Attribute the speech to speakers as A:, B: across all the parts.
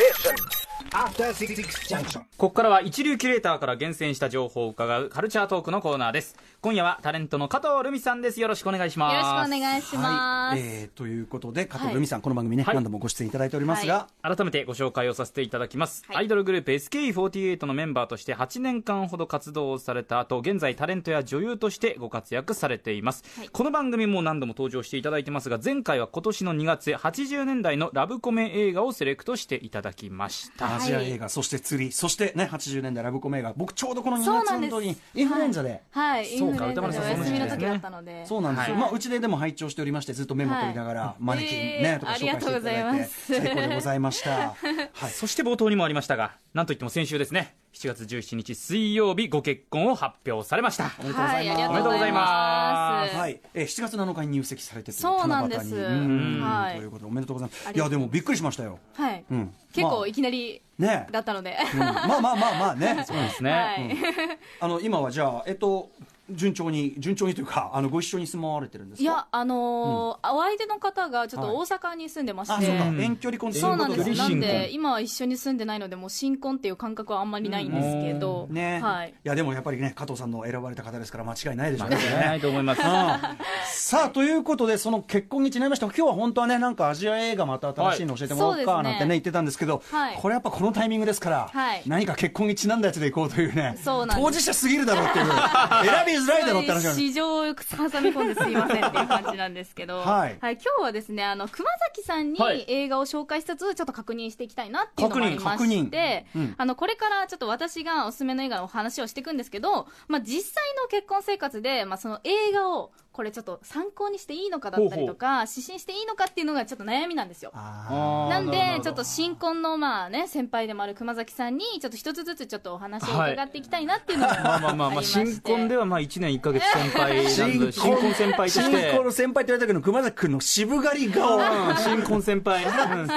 A: station.
B: ここからは一流キュレーターから厳選した情報を伺うカルチャートークのコーナーです。今夜はタレントの加藤留美さんです。よろしくお願いします。
C: よろしくお願いします。
D: はい、えーということで加藤留美さん、この番組ね、
B: はい。
D: 何度もご出演いただいておりますが、
C: は
B: 改めてご紹介をさせていただきます、
C: はい。
B: アイドルグループ SKE48 のメンバーとして8年間ほど活動をされた後現在タレントや女優としてご活躍されています、
C: はい。
B: この番組も何度も登場していただいてますが前回は今年の2月80年代のラブコメ映画をセレクトしていただきました。
D: アジア映画、そして釣り、そしてね、80年代ラブコメ映画、僕ちょうどこの2月本当にインフルエンザで、
C: はい、イ
B: そうか歌丸さん
C: 休みの時
B: その時期ですね
C: だったので。
D: そうなんですよ、
B: はい。
D: まあ、うちででも拝聴しておりまして、ずっとメモ取りながら、マネキンね、
C: えー
D: とか紹介していただいて、最高でございました。はい。
B: そして冒頭にもありましたがなんといっても先週ですね。7月17日水曜日ご結婚を発表されました。
D: おめでとうございます。
C: はいありがとうございます。
D: はい、えー、7月7日に入籍されてとい
C: そうなんです。
D: 七夕にうん。
C: はい。
D: ということでおめでとうございます。いやでもびっくりしましたよ。
C: はい。
D: うん。
C: 結構
D: ま
C: いきなり
D: あね。
C: だったので。
D: うんまあまあまあまあね。
B: そうですね、
C: はい。
D: あの今はじゃあえっと順調に順調にというかあのご一緒に住まわれてるんですか？
C: いや、あのーお相手の方がちょっ
D: はい
C: と大阪に住んでまし
D: あそうか
C: て。
D: 遠距離婚っていう
C: そうなんですす。なんで、今は一緒に住んでないので、もう新婚っていう感覚はあんまりないんですけど。
D: ね。
C: はい
D: い。やでもやっぱりね加藤さんの選ばれた方ですから間違いないでしょうね。
B: 間違いないと思います、
D: さあということでその結婚にちなみまして今日は本当はねなんかアジア映画また新しいの教えてもらおうか
C: はい
D: なんてね言ってたんですけど、
C: はい。
D: これやっぱこのタイミングですから、
C: はい。
D: 何か結婚にちなんだやつでいこうというね
C: そうなんです。
D: 当事者すぎるだろうっていう 選びづらいだろうって話
C: 市場を挟み込んですいませんっていう感じなんですけど、
D: はい。
C: 今日はですね、あの、熊崎さんに
B: はい。
C: 映画を紹介しつつ、ちょっと確認していきたいなっていうのもありま
D: 確認
C: して、
D: 確認うん。
C: あの、これからちょっと私がおすすめの映画のお話をしていくんですけど、まあ、実際の結婚生活で、まあ、その映画を、これちょっと参考にしていいのかだったりとか、指針していいのかっていうのがちょっと悩みなんですよ。
D: あ
C: なんで、ちょっと新婚のまあね、先輩でもある熊崎さんに、ちょっと一つずつちょっとお話を伺っていきたいなっていうのが
B: まあまあまあ、まあ、新婚ではまあ1年1か月先輩なんで、新婚先輩と
D: 新
B: して。
D: 婚の先輩って言われたけど熊崎君の渋刈り顔
B: うん新婚先輩。うん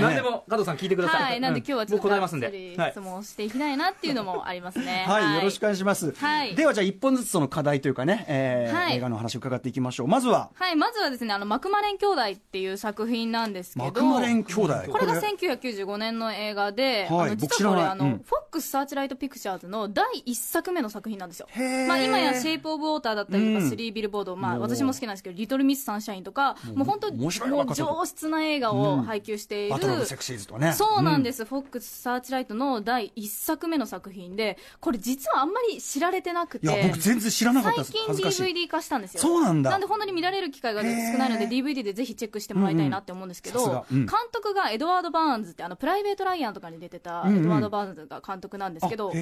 B: 何でも加藤さん聞いてください。
C: はい、なんで今日はちょっ
B: 僕答えますん
C: とがっつ
B: で。はい
C: り質。問をしていきたいなっていうのもありますね。
D: はい、よろしくお願いします、
C: はい
D: ではじゃあ一本ずつその課題というかね、え映画の話を伺っていきましょう。まずは？
C: はい、まずはですね、あの、マクマレン兄弟っていう作品なんですけど、
D: マクマレン兄弟？
C: これが1995年の映画で、
D: はい
C: あの実はこれ、あの、
D: うん。
C: フォックスサーチライトピクチャーズの第一作目の作品なんですよ。まあ今やシェイプオブウォーターだったりとか、
D: うん。
C: スリービルボード、まあ私も好きなんですけど、リトルミスサンシャインとか、もう本当もう上質な映画を配給している、
D: バトルオブセクシーズとかね。
C: そうなんです、フォックスサーチライトの第一作目の作品で、これ実はあんまり知られてなくて。
D: いや僕全然知らなかったです。
C: 最近 DVD 化したんですよ。
D: そうなんだ。
C: なんで本当に見られる機会が少ないので DVD でぜひチェックしてもらいたいなって思うんですけど、
D: うんうん。うん。
C: 監督がエドワード・バーンズってあのプライベート・ライアンとかに出てた
D: うんうん。
C: エドワード・バーンズが監督なんですけど、
D: あへ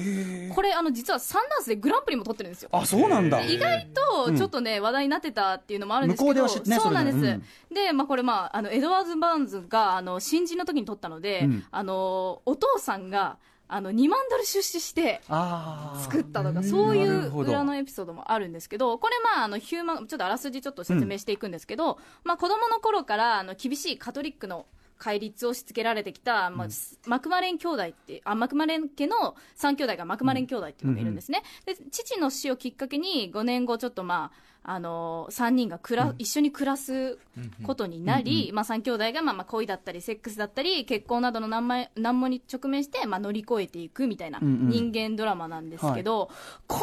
D: ー。
C: これあの実はサンダンスでグランプリも取ってるんですよ。
D: あそうなんだ。
C: 意外とちょっとね、話題になってたっていうのもあるんですけど、
D: 向こうでは知ね
C: そうなんです。
D: それで
C: で、まあこれまあ、あの、エドワード・バーンズが、あの、新人の時に撮ったので、
D: うん。
C: あの、お父さんが、あの、2万ドル出資して、作ったとか、そういう裏のエピソードもあるんですけど、これまあ、あの、ヒューマン、ちょっとあらすじちょっと説明していくんですけど、まあ、子供の頃から、あの、厳しいカトリックの戒律を押し付けられてきた、まあ、マクマレン兄弟って、あ、マクマレン家の3兄弟がマクマレン兄弟っていうのがいるんですね。で、父の死をきっかけに、5年後ちょっとまあ、あの3人が暮ら、一緒に暮らすことになり、まあ、3兄弟がまあまあ恋だったりセックスだったり結婚などの難問難問に直面してまあ乗り越えていくみたいな
D: うんうん。
C: 人間ドラマなんですけど、こ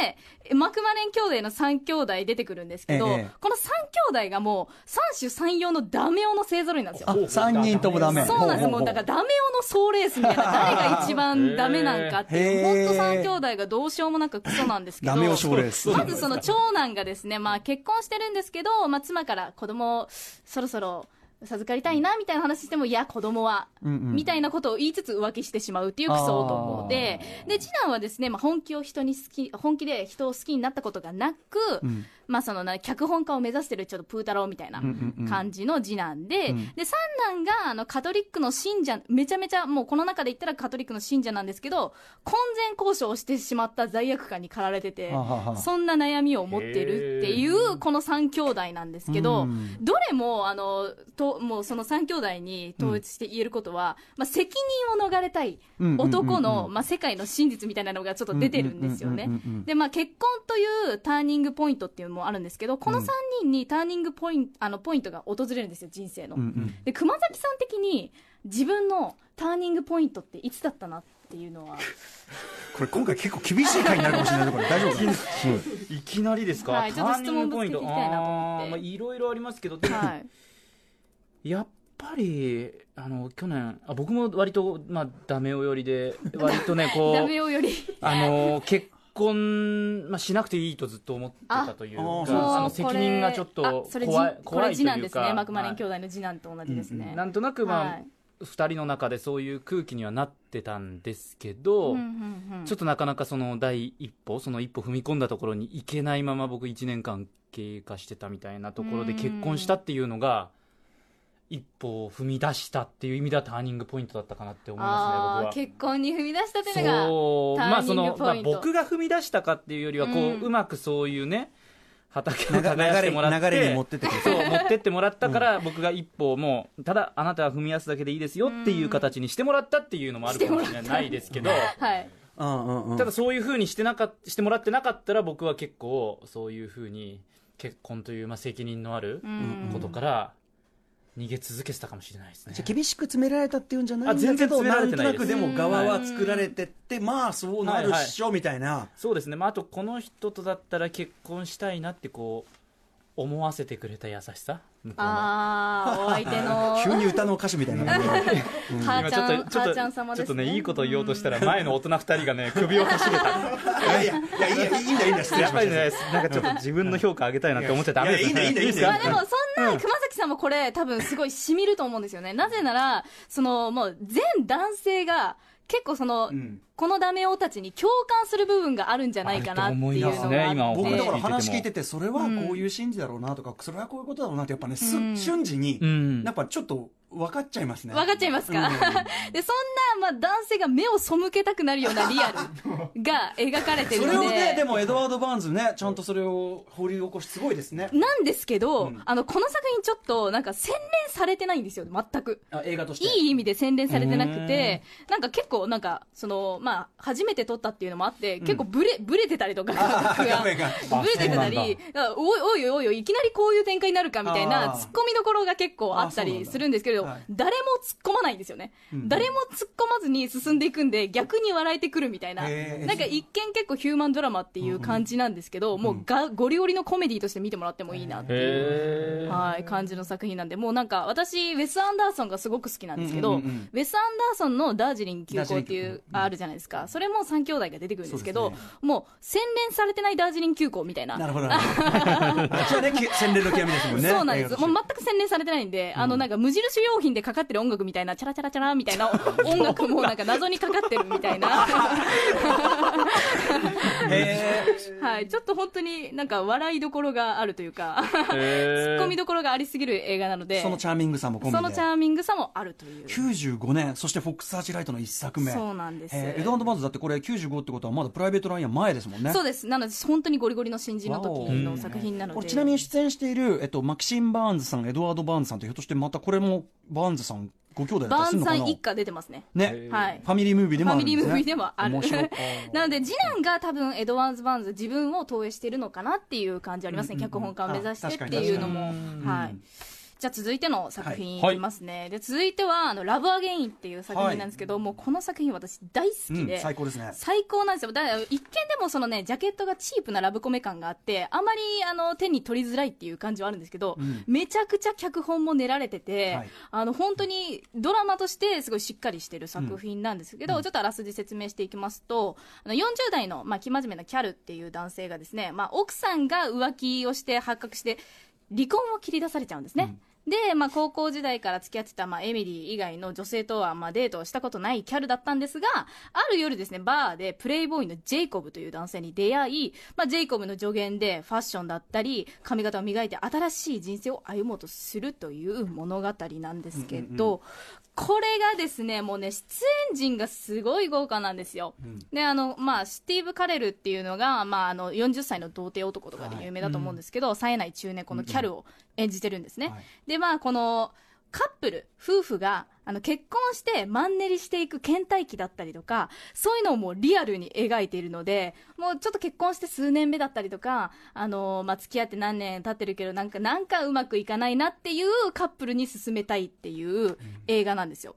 C: のねマクマレン兄弟の3兄弟出てくるんですけど、
D: ええ。
C: この3兄弟がもう三種三様のダメ男の勢ぞろいなんですよ。
D: あ三人ともダメ。
C: そうなんです。もうだからダメ男の総レースみたいな、誰が一番ダメなんかっていう、本当三兄弟がどうしようもなくクソなんですけど。まずその長男がですね、まあ結婚してるんですけど、まあ妻から子供をそろそろ授かりたいなみたいな話しても、いや、子供は、
D: うんうん。
C: みたいなことを言いつつ浮気してしまうっていうクソ男で、で、次男はですね、まあ本気を人に好き、本気で人を好きになったことがなく、
D: ん
C: まあそのな、脚本家を目指してるちょっとプー太郎みたいな
D: うんうんうん。
C: 感じの次男で、
D: うん。
C: で、三男が、あの、カトリックの信者、めちゃめちゃ、もうこの中で言ったらカトリックの信者なんですけど、婚前交渉をしてしまった罪悪感に駆られててそんな悩みを持ってるっていう、この三兄弟なんですけど
D: うん、
C: どれも、あの、と、もうその三兄弟に統一して言えることは、まあ、責任を逃れたい
D: うんうんうんうん。
C: 男の、まあ、世界の真実みたいなのがちょっと出てるんですよね。
D: うんうんうんうんうん。
C: で、まあ、結婚というターニングポイントっていうのもあるんですけど、この3人にターニングポイント、あの、ポイントが訪れるんですよ、人生の。
D: うんうん。
C: で、熊崎さん的に、自分のターニングポイントっていつだったなっていうのは。
D: これ今回結構厳しい回になるかもしれないこれ大丈夫か
B: いきなり。ですか、
C: はいちょっと
B: ターニングポイント
C: 質問ぶつけていきたいなと思って。
B: あーまあいろいろありますけど。でも
C: はい。
B: やっぱりあの去年あ僕も割と、まあ、ダメ男寄りで割とねこ
C: ダ
B: う
C: メよより。
B: あの結婚、まあ、しなくていいとずっと思ってたというか
D: あ
B: の責任がちょっと怖い
C: これ
B: 怖いというか。
C: 次男ですね。マクマレン
B: はい
C: 兄弟の次男と同じですね、
B: なんとなく、まあ
C: はい。
B: 2人の中でそういう空気にはなってたんですけど、
C: うんうんうん。
B: ちょっとなかなかその第一歩その一歩踏み込んだところに行けないまま僕1年間経過してたみたいなところで
C: うん
B: 結婚したっていうのが一歩を踏み出したっていう意味ではターニングポイントだったかなって思い
C: あ
B: ますね僕は。
C: ー結婚に踏み出したっていうのが
B: そう
C: ターニング
B: まあその、まあ、僕が踏み出したかっていうよりはこう、
C: うん。
B: うまくそういうね畑を
D: 流れ
B: 耕してもらって
D: 流れに持ってって
B: そう持ってってもらったから、僕が一歩もうただあなたは踏み出すだけでいいですよっていう形にしてもらったっていうのもあるかもしれない。ですけど、
C: はい。
D: うんうんうん。
B: ただそういうふうにしてなかしてもらってなかったら僕は結構そういうふうに結婚というまあ責任のある
C: うん。
B: ことから逃げ続けてたかもしれないですね。
D: じゃあ厳しく詰められたっていうんじゃないんだ
B: あ全然
D: けど
B: 詰めら
D: なんとな
B: れてないです。
D: くでも側は作られてってまあそうなるっしょみたいな。
B: そうですね、まあ、あとこの人とだったら結婚したいなってこう思わせてくれた優しさ？
C: ああお相手の。
D: 急に歌の歌手みたいな。
B: 今ちょっと
C: ちゃん様ですね。
B: ちょっとねいいこと言おうとしたら前の大人二人がね 首をかしげた。
D: いやいやいやいんだいいんだ失礼
B: やっぱり
D: しました。
B: ねなんかちょっと自分の評価上げたいなって思っちゃダメです
D: いやいやいいんだいいんだいいんだ。
C: まあでもそん。な熊崎さんもこれ多分すごいしみると思うんですよね。なぜならそのもう全男性が結構その、
D: ん
C: このダメ男たちに共感する部分があるんじゃないかなっていうのが
B: ね
D: 僕だから
B: 聞いてても。
D: 話聞いててそれはこういう心理だろうなとかそれはこういうことだろうなってやっぱねす
C: うん。
D: 瞬時に
B: うん。
D: やっぱちょっと分かっちゃいますね。
C: 分かっちゃいますか、
D: うん。
C: でそんな、まあ、男性が目を背けたくなるようなリアルが描かれてる
D: そ
C: ので。
D: れをねでもエドワード・バーンズねちゃんとそれを掘り起こしすごいですね。
C: なんですけど、
D: うん。
C: あのこの作品ちょっとなんか洗練されてないんですよ全く。
D: あ映画として。
C: いい意味で洗練されてなくてなんか結構なんかそのまあ初めて撮ったっていうのもあって、結構ブレブレてたりとか
D: あ
C: が。
D: 画面が。
C: ブレてたりあおいおいおいおいいきなりこういう展開になるかみたいな突っ込みどころが結構あったりするんですけれど、
D: はい。
C: 誰も突っ込まないんですよね、
D: うん。
C: 誰も突っ込まずに進んでいくんで逆に笑えてくるみたいな。なんか一見結構ヒューマンドラマっていう感じなんですけど、もうがゴリゴリのコメディとして見てもらってもいいなっていう。はい、感じの作品なんで、もうなんか、私、ウェス・アンダーソンがすごく好きなんですけど、ウェス・アンダーソンのダージリン急行っていう
D: ダージリン急、行。
C: あるじゃないですか。それも3兄弟が出てくるんですけど、もう、洗練されてないダージリン急行みたいな。
D: なるほどなるほど こっちはねき洗練の極みですもんね
C: そうなんです。もう全く洗練されてないんで、あの、なんか無印良品でかかってる音楽みたいな、チャラチャラチャラみたいな 音楽もなんか謎にかかってるみたいな。
D: へ
C: はい、ちょっと本当になんか笑いどころがあるというか、ツッコミどころがありすぎる映画なので、
D: ーそのチャーミングさも
C: そのチャーミングさもあるという。
D: 95年そしてフォックス・サーチライトの一作目
C: そうなんです
D: えーエドワード・バーンズだってこれ95ってことはまだプライベート・ライアン前ですもんね
C: そうです。なので、本当にゴリゴリの新人の時の作品なので。
D: これちなみに出演している、えっと、マキシン・バーンズさんエドワード・バーンズさんってひょっとしてまたこれもバーンズさんご兄弟だった
C: バーンさん一家出てますね。
D: ね、
C: はい
D: ファミリームービーで
C: ファ
D: もあるんですね
C: ミリームービーでもある
D: 面白い。
C: なので、次男が多分、エドワーズ・バーンズ、自分を投影しているのかなっていう感じありますね。
D: うんうんうん
C: 脚本家を目指して
D: あ
C: っていうのも。はい。じゃあ続いての作品
B: はい
C: いきますね。で、続いては、あの、ラブ・アゲインっていう作品なんですけど、もうこの作品私大好
D: うん
C: きで。
D: 最高ですね
C: 最高なんですよ。だから、一見でもそのね、ジャケットがチープなラブコメ感があって、あまり、あの、手に取りづらいっていう感じはあるんですけど、
D: うん
C: めちゃくちゃ脚本も練られてて、
D: はい
C: あの、本当にドラマとしてすごいしっかりしてる作品なんですけど、
D: うん
C: ちょっとあらすじ説明していきますと、あの、40代の、まあ、生真面目なキャルっていう男性がですね、まあ、奥さんが浮気をして発覚して、離婚を切り出されちゃうんですね。で、まあ、高校時代から付き合ってた、まあ、エミリー以外の女性とは、まあ、デートをしたことないキャルだったんですが、ある夜ですね、バーでプレイボーイのジェイコブという男性に出会い、まあ、ジェイコブの助言でファッションだったり、髪型を磨いて新しい人生を歩もうとするという物語なんですけど、これがですね、もうね、出演陣がすごい豪華なんですよ。で、あの、まあ、スティーブ・カレルっていうのが、まあ、あの、40歳の童貞男とかで有名だと思うんですけど、冴えない中年、このキャルを演じてるんですね。
D: はい。
C: で、まあ、この、カップル、夫婦が、あの、結婚してマンネリしていく倦怠期だったりとか、そういうのをもうリアルに描いているので、もうちょっと結婚して数年目だったりとか、あの、まあ、付き合って何年経ってるけど、なんか、なんかうまくいかないなっていうカップルに進めたいっていう映画なんですよ。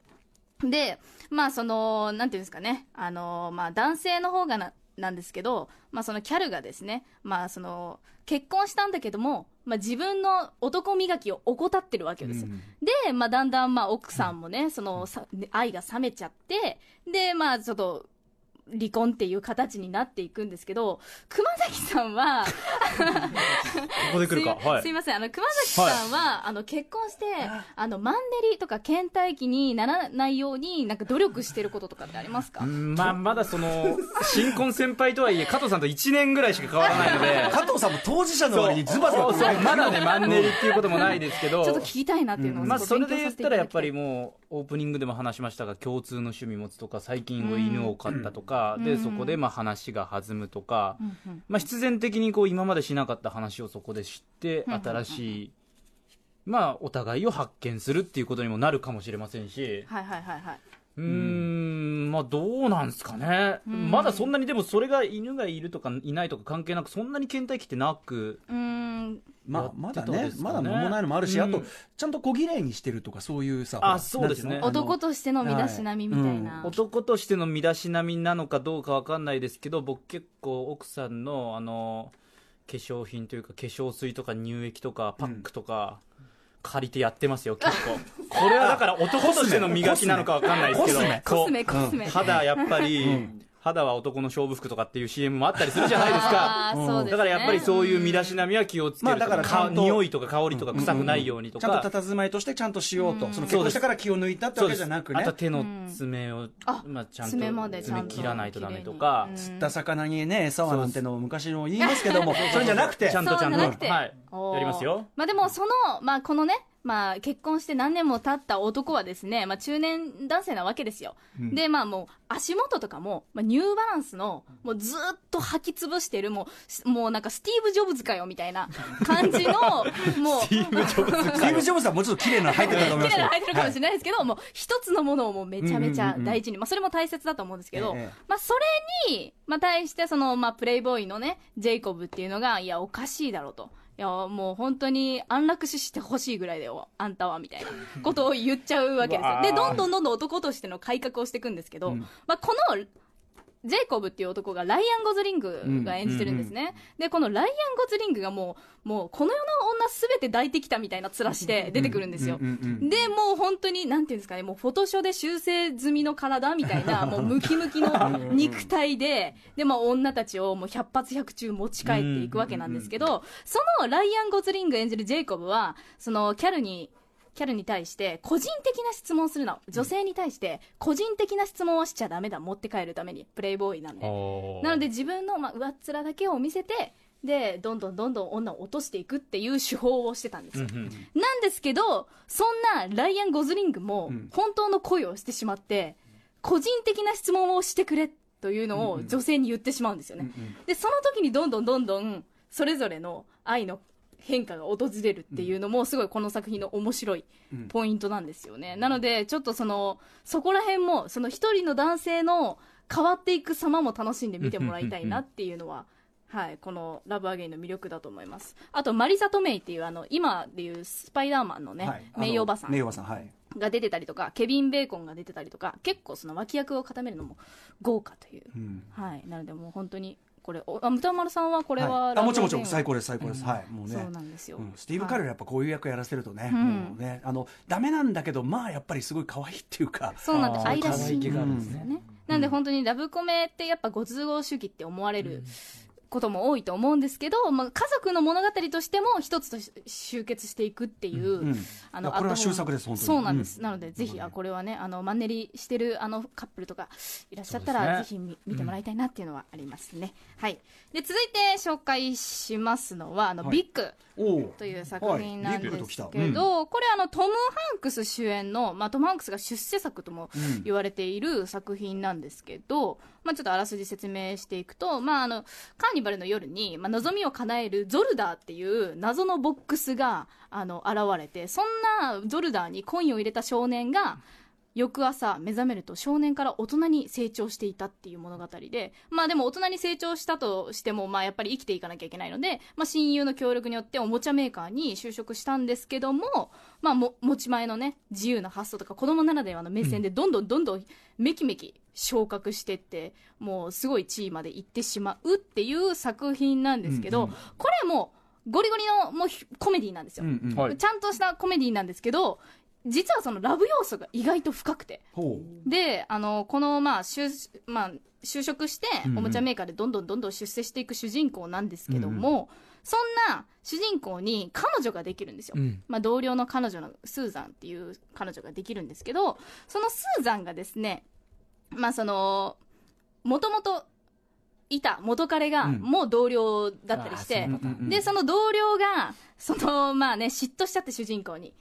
C: で、まあその、なんていうんですかね、あの、まあ男性の方がな、なんですけど、まあそのキャルがですね、まあその、結婚したんだけども、まあ自分の男磨きを怠ってるわけですよ。
D: うん
C: で、まあだんだんまあ奥さんもね、その、さ愛が冷めちゃって、で、まあちょっと、離婚っていう形になっていくんですけど、熊崎さんは、
B: ここで来るか。はい
C: すい。すい。ません、あの、熊崎さんは、あの、結婚して、あの、マンネリとか倦怠期にならないように、なんか努力してることとかってありますか？
B: うんまあ、まだその、新婚先輩とはいえ、加藤さんと1年ぐらいしか変わらないので、
D: 加藤さんも当事者の割にズバズバ
B: まだね、マンネリっていうこともないですけど、
C: ちょっと聞きたいなっていうのを、
B: まあ、
C: ちょっ
B: それで言ったらやっぱりもうオープニングでも話しましたが共通の趣味持つとか最近は犬を飼ったとか、で
C: うん
B: そこでまあ話が弾むとか、まあ、必然的にこう今までしなかった話をそこで知って
C: うん。
B: 新しい、まあ、お互いを発見するっていうことにもなるかもしれませんし。
C: はいはいはいはい。
B: うーん。まあどうなんですかね、
C: うん。
B: まだそんなにでもそれが犬がいるとかいないとか関係なくそんなに倦怠期ってなく。
C: うーん、
D: まあ、
B: や
D: まだ
B: ね
D: ねまだ間もないのもあるし、あと
B: うん
D: ちゃんと小綺麗にしてるとかそういうさ
B: あそうですね。
C: 男としての身だしなみみたいな。
B: 男としての身だしなみなのかどうかわかんないですけど僕結構奥さんのあの化粧品というか化粧水とか乳液とかパックとか、借りてやってますよ結構。これはだから男としての磨きなのかわかんないですけど。
D: コスメ
C: コスメ、
B: こ
C: コスメ。
B: う肌やっぱり、肌は男の勝負服とかっていう CM もあったりするじゃないですか。
C: そうですね。
B: だからやっぱりそういう身だしなみは気をつける。とか,、
D: まあだからちゃんと
B: 匂いとか香りとか臭くないようにと
D: ちゃん
B: か、
D: と佇まいとしてちゃんとしようと、
C: うん。
D: その結婚したから気を抜いたってわけじゃなくね。
B: あと手の爪を、
C: あ
B: まあ、ちゃんと
C: 爪までちゃんと
B: 爪切らないとダメとか、
D: 釣った魚にね餌はなんてのを昔の言いますけどもそれじゃなくて。
B: ちゃんとちゃんと。
C: そうじゃなくて。
B: はい、やりますよ。
C: まあでもその、まあこのね、まあ結婚して何年も経った男はですね、まあ中年男性なわけですよ。で、まあもう足元とかも、まあニューバランスの、もうずっと履き潰してる、もう、もうなんかスティーブ・ジョブズかよみたいな感じの、もう、
D: スティーブ・ジョブズはもうちょっと綺麗なの入ってたと思います
C: 綺麗なの履いてるかもしれないですけど、もう一つのものをもうめちゃめちゃ
D: うんうんうんうん。
C: 大事に、まあそれも大切だと思うんですけど、
D: ええ。
C: まあそれに、まあ対してその、まあプレイボーイのね、ジェイコブっていうのが、いやおかしいだろうと。いや、もう本当に安楽死してほしいぐらいだよ、あんたは、みたいな ことを言っちゃうわけですよ。で、どんどんどんどん男としての改革をしていくんですけど、まあこの、ジェイコブっていう男がライアン・ゴズリングが演じてるんですね。で、このライアン・ゴズリングがもう、もうこの世の女すべて抱いてきたみたいな面して出てくるんですよ。
D: うんうんうん
C: で、もう本当に、なんていうんですかね、もうフォトショーで修正済みの体みたいな、もうムキムキの肉体で、で、まあ女たちをもう百発百中持ち帰っていくわけなんですけど、そのライアン・ゴズリング演じるジェイコブは、そのキャルに、キャルに対して個人的な質問をするな。女性に対して個人的な質問をしちゃダメだ。持って帰るために。プレイボーイなんで。なので自分の、まあ、上っ面だけを見せて、で、どんどんどんどん女を落としていくっていう手法をしてたんですよ。なんですけど、そんなライアン・ゴズリングも本当の恋をしてしまって、個人的な質問をしてくれというのを女性に言ってしまうんですよね。で、その時にどんどんどんどん、それぞれの愛の変化が訪れるっていうのも、すごいこの作品の面白いポイントなんですよね。なので、ちょっとその、そこら辺も、その一人の男性の変わっていく様も楽しんで見てもらいたいなっていうのは、はい、このラブアゲインの魅力だと思います。あと、マリサ・トメイっていう、あの、今でいうスパイダーマンのね、
D: はい
C: 名誉おばさん
D: 名誉おばさんはい
C: が出てたりとか、ケビン・ベーコンが出てたりとか、結構その脇役を固めるのも豪華という。
D: うん
C: はい。なのでもう本当に、これ、おあ、歌丸さんはこれは、
D: はい。あもちろんもちろん最
C: 高
D: 高です最高です。はい。もうね。
C: そうなんですよ。
D: うん。スティーブ・カレルやっぱこういう役やらせるとね、
C: うん。
D: もうね。あのダメなんだけどまあやっぱりすごい可愛いっていうか
C: そうなんです。愛らしい。なんで本当にラブコメってやっぱご都合主義って思われることも多いと思うんですけど、まあ、家族の物語としても一つとし集結していくっていう、
D: うん
C: あ
D: いやこれは秀作です本当に。
C: そうなんです。なのでぜひ、あ、これはね、あの、マンネリしてるあのカップルとかいらっしゃったら、
B: そうです
C: ぜひ見見てもらいたいなっていうのはありますね。はい。で、続いて紹介しますのは、あの、
D: はい。
C: ビッグ。という作品なんです
D: ときた
C: けど、これあのトム・ハンクス主演の、まあ、トム・ハンクスが出世作とも
D: うん。
C: 言われている作品なんですけど、まあ、ちょっとあらすじ説明していくと、まあ、あのカーニバルの夜に、まあ、望みを叶えるゾルダーっていう謎のボックスがあの現れてそんなゾルダーにコインを入れた少年が翌朝目覚めると少年から大人に成長していたっていう物語でまあでも大人に成長したとしてもまあやっぱり生きていかなきゃいけないので、まあ、親友の協力によっておもちゃメーカーに就職したんですけども,、まあ、も持ち前のね自由な発想とか子供ならではの目線でどんどんどんどんめきめき昇格してってもうすごい地位まで行ってしまうっていう作品なんですけど、
D: うんうん。
C: これもゴリゴリのもうひコメディなんですよ、
D: うんうん。
B: はい。
C: ちゃんとしたコメディなんですけど実はそのラブ要素が意外と深くて。
D: ほ
C: であのこの、まあ就まあ、就職して
D: うんうん。
C: おもちゃメーカーでどんどんどんどん出世していく主人公なんですけども、そんな主人公に彼女ができるんですよ、
B: うん。
C: まあ、同僚の彼女のスーザンっていう彼女ができるんですけどそのスーザンがですねまあそのもともといた元彼が
D: うん。
C: もう同僚だったりして、でその同僚がそのまあね嫉妬しちゃって主人公に。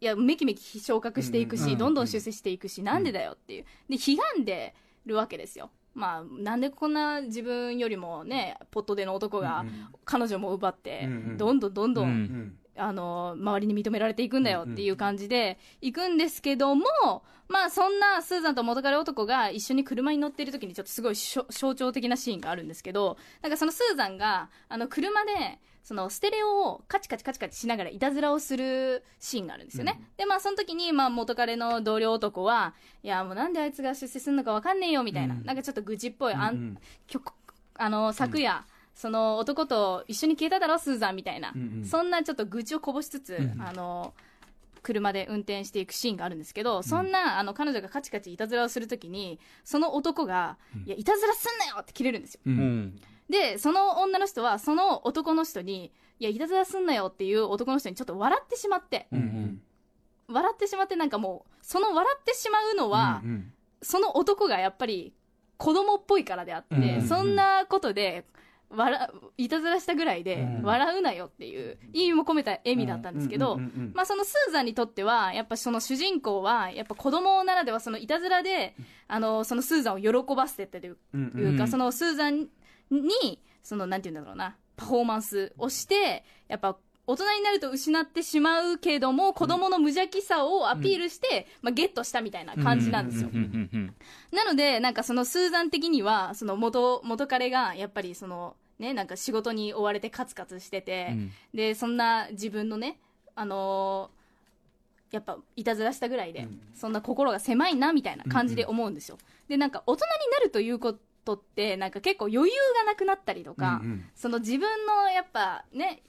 C: いやめきめき昇格していくし、どんどん出世していくし、なんでだよっていう。で悲願でるわけですよ。まあなんでこんな自分よりもねポットでの男が
D: うん
C: 彼女も奪って、どんどんどんどんあの周りに認められていくんだよっていう感じで行くんですけども、まあそんなスーザンと元彼男が一緒に車に乗っている時にちょっとすごい象徴的なシーンがあるんですけどなんかそのスーザンがあの車でそのステレオをカチカチカチカチしながらいたずらをするシーンがあるんですよね、でまあその時にまあ元彼の同僚男はいやもうなんであいつが出世するのかわかんねえよみたいな、
D: うん。
C: なんかちょっと愚痴っぽい、あん
D: うん
C: あの昨夜、その男と一緒に消えただろスーザンみたいな、
D: うんうん。
C: そんなちょっと愚痴をこぼしつつ、
D: うん
C: あの車で運転していくシーンがあるんですけど、そんなあの彼女がカチカチいたずらをするときにその男が、いやいたずらすんなよって切れるんですよ。
D: う
B: うん。ん
C: でその女の人はその男の人にいやいたずらすんなよっていう男の人にちょっと笑ってしまって
D: うんうん。
C: 笑ってしまってなんかもうその笑ってしまうのは、
D: うんうん。
C: その男がやっぱり子供っぽいからであって、
D: うんうんうん。
C: そんなことで笑いたずらしたぐらいで
D: うん。
C: 笑うなよっていう意味も込めた笑みだったんですけど、
D: うんうんうんうん
C: まあ、そのスーザンにとってはやっぱその主人公はやっぱ子供ならではそのいたずらであのそのスーザンを喜ばせてっていうか、
B: うん
C: そのスーザンにそのなんて言うんだろうなパフォーマンスをしてやっぱ大人になると失ってしまうけども子供の無邪気さをアピールして、まあ、ゲットしたみたいな感じなんですよ、
B: うんうんうん
C: なのでなんかそのスーザン的にはその元元彼がやっぱりそのねなんか仕事に追われてカツカツしてて、
B: うん。
C: でそんな自分のねあのーやっぱいたずらしたぐらいで、
D: うん。
C: そんな心が狭いなみたいな感じで思うんですよ、でなんか大人になるということってなんか結構余裕がなくなったりとか、
D: うんうん。
C: その自分のやっぱね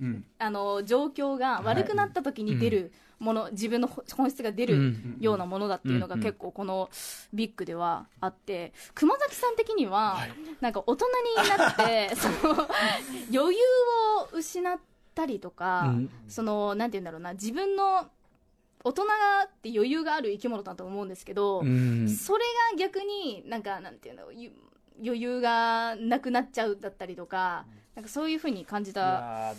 D: うん。
C: あの状況が悪くなった時に出るもの、自分の本質が出る、
B: うん
C: ようなものだっていうのが結構このビッグではあって。熊崎さん的にはなんか大人になって その余裕を失ったりとか、
B: うん。
C: そのなんて言うんだろうな自分の大人って余裕がある生き物だと思うんですけど、
B: うん。
C: それが逆になんかなんていうのゆ余裕がなくなっちゃうだったりとかなんかそういうふうに感じ
B: い
C: た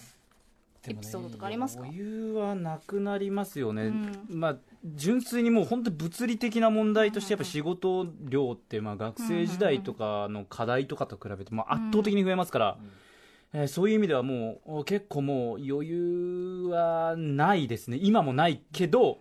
C: エピソードとかありますか？
B: 余裕はなくなりますよね、
C: うん。
B: まあ純粋にもう本当物理的な問題としてやっぱ仕事量ってまあ学生時代とかの課題とかと比べてまあ圧倒的に増えますから、えーそういう意味ではもうお結構もう余裕はないですね。今もないけど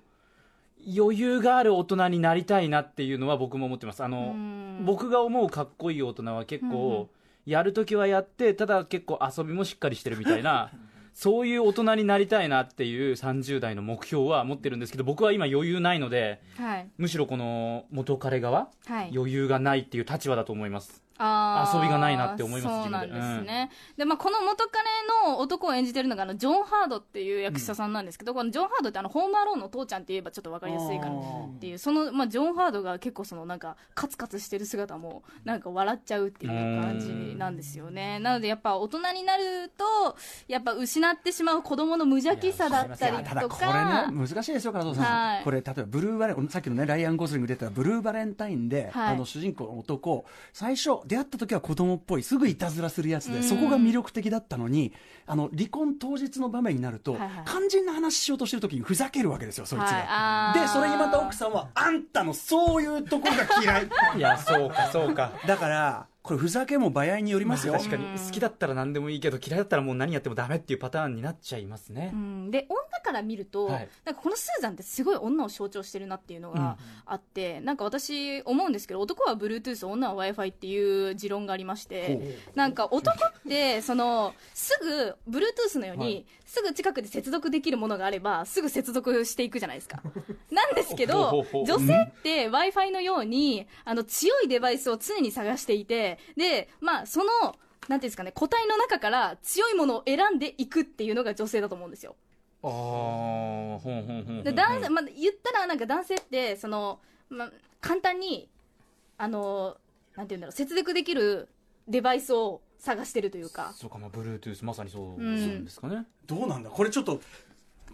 B: 余裕がある大人になりたいなっていうのは僕も思ってます。あの、
C: うん。
B: 僕が思うかっこいい大人は結構、やるときはやってただ結構遊びもしっかりしてるみたいなそういう大人になりたいなっていう30代の目標は持ってるんですけど僕は今余裕ないので
C: はい。
B: むしろこの元彼側
C: はい。
B: 余裕がないっていう立場だと思います遊びがないなって思います
C: そうなん
B: で
C: ですね、でまあ、この元彼の男を演じてるのがあのジョン・ハードっていう役者さんなんですけど、このジョン・ハードってあのホームアローンの父ちゃんって言えばちょっと分かりやすいかな。っていうその、まあ、ジョン・ハードが結構そのなんかカツカツしてる姿もなんか笑っちゃうっていう感じなんですよね。なのでやっぱ大人になるとやっぱ失ってしまう子供の無邪気さだったりと
D: これね
C: か
D: 難しいですよ、加藤さん、
C: はい。
D: これ、例えばブルーバレン、さっきのね、ライアン・ゴズリング出てたブルーバレンタインで、
C: はい。
D: あの主人公の男、最初、出会った時は子供っぽい、すぐいたずらするやつで、
C: うん。
D: そこが魅力的だったのに、あの離婚当日の場面になると、
C: はいはい。
D: 肝心な話しようとしてる時にふざけるわけですよ、そいつ
C: はい。
D: が。で、それにまた奥さんは、あんたのそういうところが嫌い。
B: いやそうかそうか。
D: だから、これふざけも場合によりますよ、
B: 確かに。好きだったら何でもいいけど嫌いだったらもう何やってもダメっていうパターンになっちゃいますね。
C: う、ん、で女から見ると、
B: はい。
C: なんかこのスーザンってすごい女を象徴してるなっていうのがあって、なんか私思うんですけど男は Bluetooth 女は w i f i っていう持論がありましてなんか男ってそのすぐ Bluetooth のように、
B: はい。
C: すぐ近くで接続できるものがあればすぐ接続していくじゃないですか。なんですけど女性って w i f i のようにあの強いデバイスを常に探していてでまあそのなんていうんですかね個体の中から強いものを選んでいくっていうのが女性だと思うんですよ。
B: ああほんほんほんほん。
C: で男性、まあ、言ったらなんか男性ってその、まあ、簡単にあのなんていうんだろう接続できるデバイスを探してるというか。
B: そうかまあ Bluetooth まさにそう
C: うん。
B: なんですかね、
D: どうなんだ？これちょっと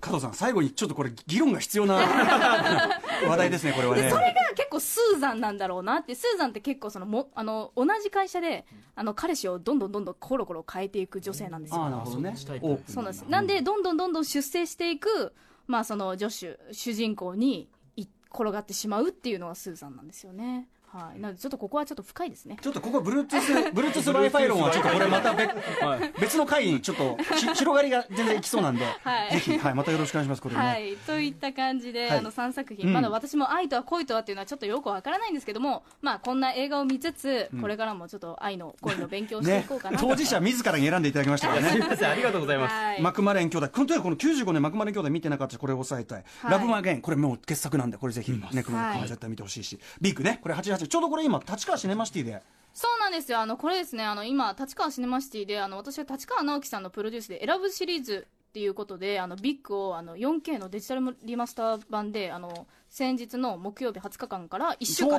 D: 加藤さん最後にちょっとこれ議論が必要な 話題ですねこれはね。
C: でそれが結構スーザンなんだろうなってスーザンって結構そのもあの同じ会社であの彼氏をどんどんどんどんコロコロ変えていく女性なんですよ。
D: ああなるほどね。
B: あそう
C: なんです。なんでどんどんどんどん出世していく、まあ、その女子主人公にい転がってしまうっていうのがスーザンなんですよねはい。なのでちょっとここはちょっと深いですね。
D: ちょっとここ Bluetooth Bluetooth Wi-Fi 論はちょっとこれまた別
B: はい。
D: 別の回にちょっとし広がりが全然いきそうなんで、
C: はい。
D: ぜひ、はい、またよろしくお願いしますこれね、
C: はい、といった感じで、
D: はい。
C: あの3作品、
D: うん。
C: まだ私も愛とは恋とはっていうのはちょっとよくわからないんですけども、まあ、こんな映画を見つつ、これからもちょっと愛の恋の勉強をしてい
D: ね
C: こうかなと、
D: 当事者自らに選んでいただきましたからね。
B: すいませんありがとうございます、
C: はい。
D: マクマレン兄弟、本当にこの95年マクマレン兄弟見てなかったし、これを抑えたい。
C: はい。
D: ラブマゲン、これもう傑作なんで、これぜひ、ね、これ
C: はい。
D: 絶対見てほしいし。ビッグね、これ88、ちょうどこれ今、立川シネマシティで。
C: そうなんですよ。あのこれですね。あの今立川シネマシティであの私は立川直樹さんのプロデュースで「選ぶシリーズ」っていうことであのビッグをあの 4K のデジタルリマスター版であの先日の木曜日20日間から1週間。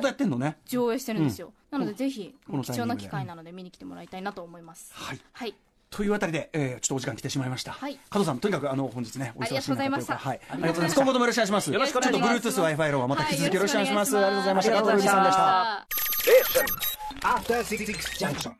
C: 上映してるんですよ、なのでぜひ貴重な機会なので見に来てもらいたいなと思います。
D: はい。
C: はい
D: というあたりで、えー、ちょっとお時間来てしまいました。
C: はい
D: 加藤さん、とにかく、あの、本日ね、お忙しい中
C: とうございました
D: はい。ありがとうございます。今後ともよろしくお願いします。
B: よろしくお願いします
D: ちょっと Bluetooth Wi-Fi 論はまた引き続きよろしくお願いします。
C: はい
D: ありがとうございました。加藤瑠璃さんでした。
C: ありがとうございました
A: After Six Junction.